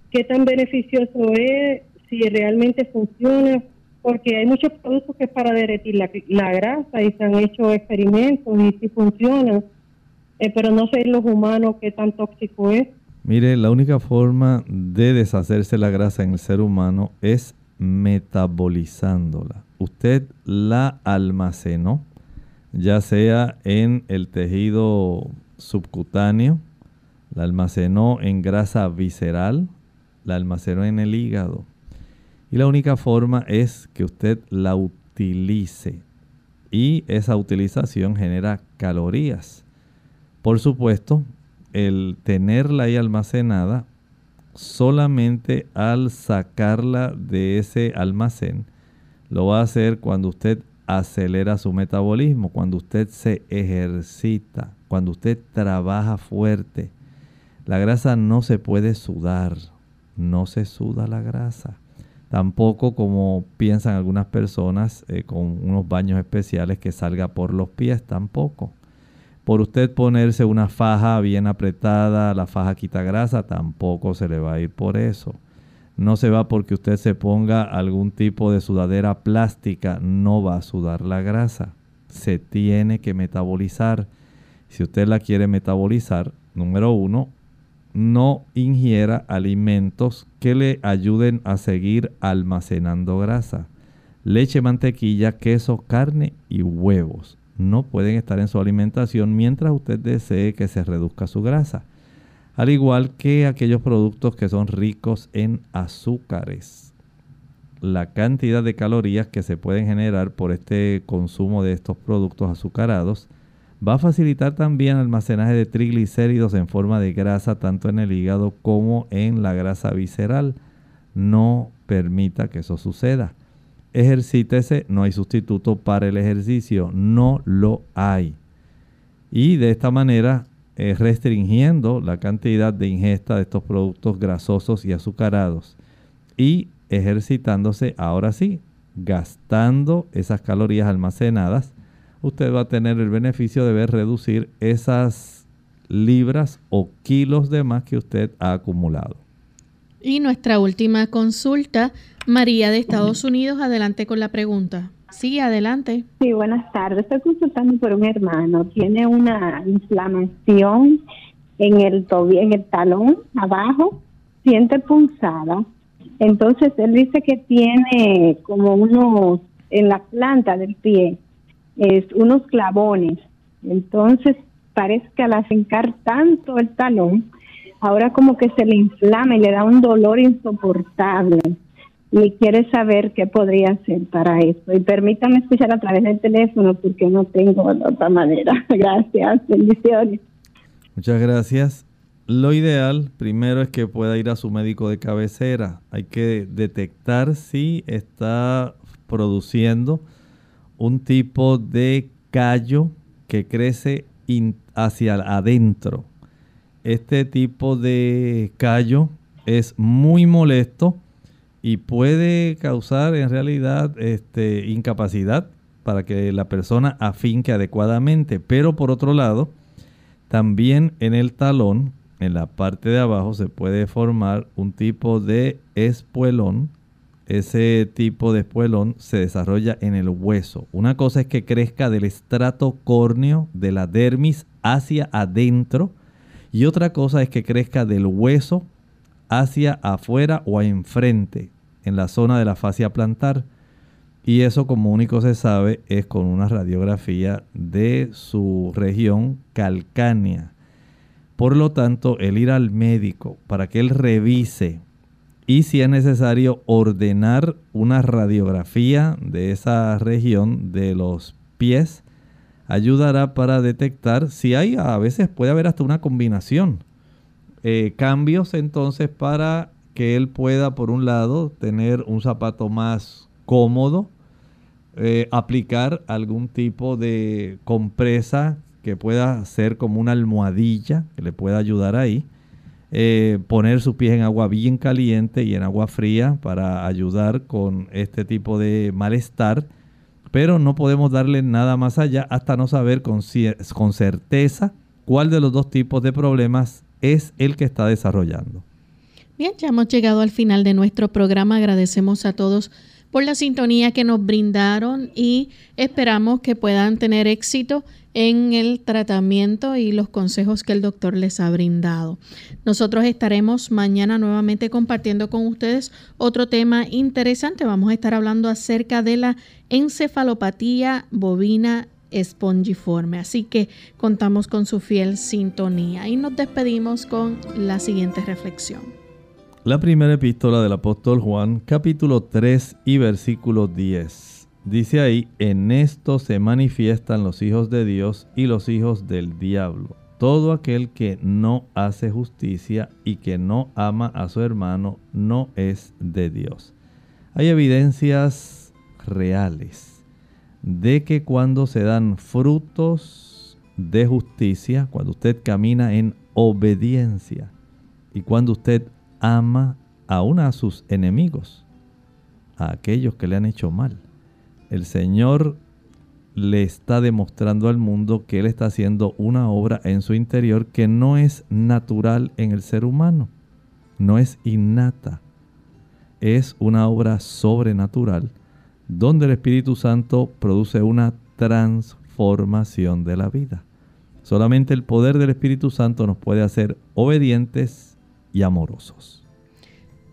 ¿Qué tan beneficioso es? Si realmente funciona, porque hay muchos productos que es para derretir la, grasa y se han hecho experimentos y si funciona, eh, pero no sé los humanos qué tan tóxico es. Mire, la única forma de deshacerse la grasa en el ser humano es metabolizándola. Usted la almacenó, ya sea en el tejido subcutáneo, la almacenó en grasa visceral, la almacenó en el hígado. Y la única forma es que usted la utilice. Y esa utilización genera calorías. Por supuesto, el tenerla ahí almacenada, solamente al sacarla de ese almacén, lo va a hacer cuando usted acelera su metabolismo, cuando usted se ejercita, cuando usted trabaja fuerte. La grasa no se puede sudar, no se suda la grasa. Tampoco como piensan algunas personas eh, con unos baños especiales que salga por los pies, tampoco por usted ponerse una faja bien apretada, la faja quita grasa, tampoco se le va a ir por eso. No se va porque usted se ponga algún tipo de sudadera plástica, no va a sudar la grasa. Se tiene que metabolizar. Si usted la quiere metabolizar, número uno, no ingiera alimentos que le ayuden a seguir almacenando grasa. Leche, mantequilla, queso, carne y huevos no pueden estar en su alimentación mientras usted desee que se reduzca su grasa. Al igual que aquellos productos que son ricos en azúcares. La cantidad de calorías que se pueden generar por este consumo de estos productos azucarados va a facilitar también el almacenaje de triglicéridos en forma de grasa tanto en el hígado como en la grasa visceral. No permita que eso suceda ejercítese, no hay sustituto para el ejercicio, no lo hay. Y de esta manera, eh, restringiendo la cantidad de ingesta de estos productos grasosos y azucarados y ejercitándose, ahora sí, gastando esas calorías almacenadas, usted va a tener el beneficio de ver reducir esas libras o kilos de más que usted ha acumulado. Y nuestra última consulta, María de Estados Unidos, adelante con la pregunta. Sí, adelante. Sí, buenas tardes. Estoy consultando por un hermano. Tiene una inflamación en el tobillo, en el talón abajo, siente punzada. Entonces él dice que tiene como unos en la planta del pie, es unos clavones. Entonces parece que al acercar tanto el talón, ahora como que se le inflama y le da un dolor insoportable y quiere saber qué podría hacer para eso. Y permítame escuchar a través del teléfono porque no tengo de otra manera. Gracias, bendiciones. Muchas gracias. Lo ideal primero es que pueda ir a su médico de cabecera. Hay que detectar si está produciendo un tipo de callo que crece hacia adentro. Este tipo de callo es muy molesto y puede causar en realidad este, incapacidad para que la persona afinque adecuadamente. Pero por otro lado, también en el talón, en la parte de abajo, se puede formar un tipo de espuelón. Ese tipo de espuelón se desarrolla en el hueso. Una cosa es que crezca del estrato córneo de la dermis hacia adentro y otra cosa es que crezca del hueso hacia afuera o enfrente, en la zona de la fascia plantar. Y eso como único se sabe es con una radiografía de su región calcánea. Por lo tanto, el ir al médico para que él revise y si es necesario ordenar una radiografía de esa región de los pies, ayudará para detectar si hay, a veces puede haber hasta una combinación. Eh, cambios entonces para que él pueda, por un lado, tener un zapato más cómodo, eh, aplicar algún tipo de compresa que pueda ser como una almohadilla que le pueda ayudar ahí. Eh, poner sus pies en agua bien caliente y en agua fría para ayudar con este tipo de malestar. Pero no podemos darle nada más allá hasta no saber con, con certeza cuál de los dos tipos de problemas es el que está desarrollando. Bien, ya hemos llegado al final de nuestro programa. Agradecemos a todos por la sintonía que nos brindaron y esperamos que puedan tener éxito en el tratamiento y los consejos que el doctor les ha brindado. Nosotros estaremos mañana nuevamente compartiendo con ustedes otro tema interesante. Vamos a estar hablando acerca de la encefalopatía bovina espongiforme. Así que contamos con su fiel sintonía y nos despedimos con la siguiente reflexión. La primera epístola del apóstol Juan, capítulo 3 y versículo 10. Dice ahí, en esto se manifiestan los hijos de Dios y los hijos del diablo. Todo aquel que no hace justicia y que no ama a su hermano no es de Dios. Hay evidencias reales de que cuando se dan frutos de justicia, cuando usted camina en obediencia y cuando usted ama aún a sus enemigos, a aquellos que le han hecho mal. El Señor le está demostrando al mundo que Él está haciendo una obra en su interior que no es natural en el ser humano, no es innata, es una obra sobrenatural donde el Espíritu Santo produce una transformación de la vida. Solamente el poder del Espíritu Santo nos puede hacer obedientes y amorosos.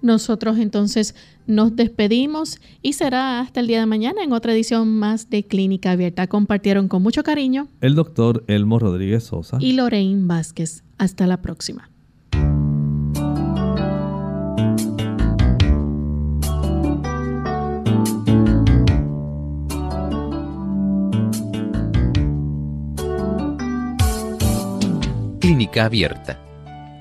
Nosotros entonces nos despedimos y será hasta el día de mañana en otra edición más de Clínica Abierta. Compartieron con mucho cariño el doctor Elmo Rodríguez Sosa y Lorraine Vázquez. Hasta la próxima. Clínica Abierta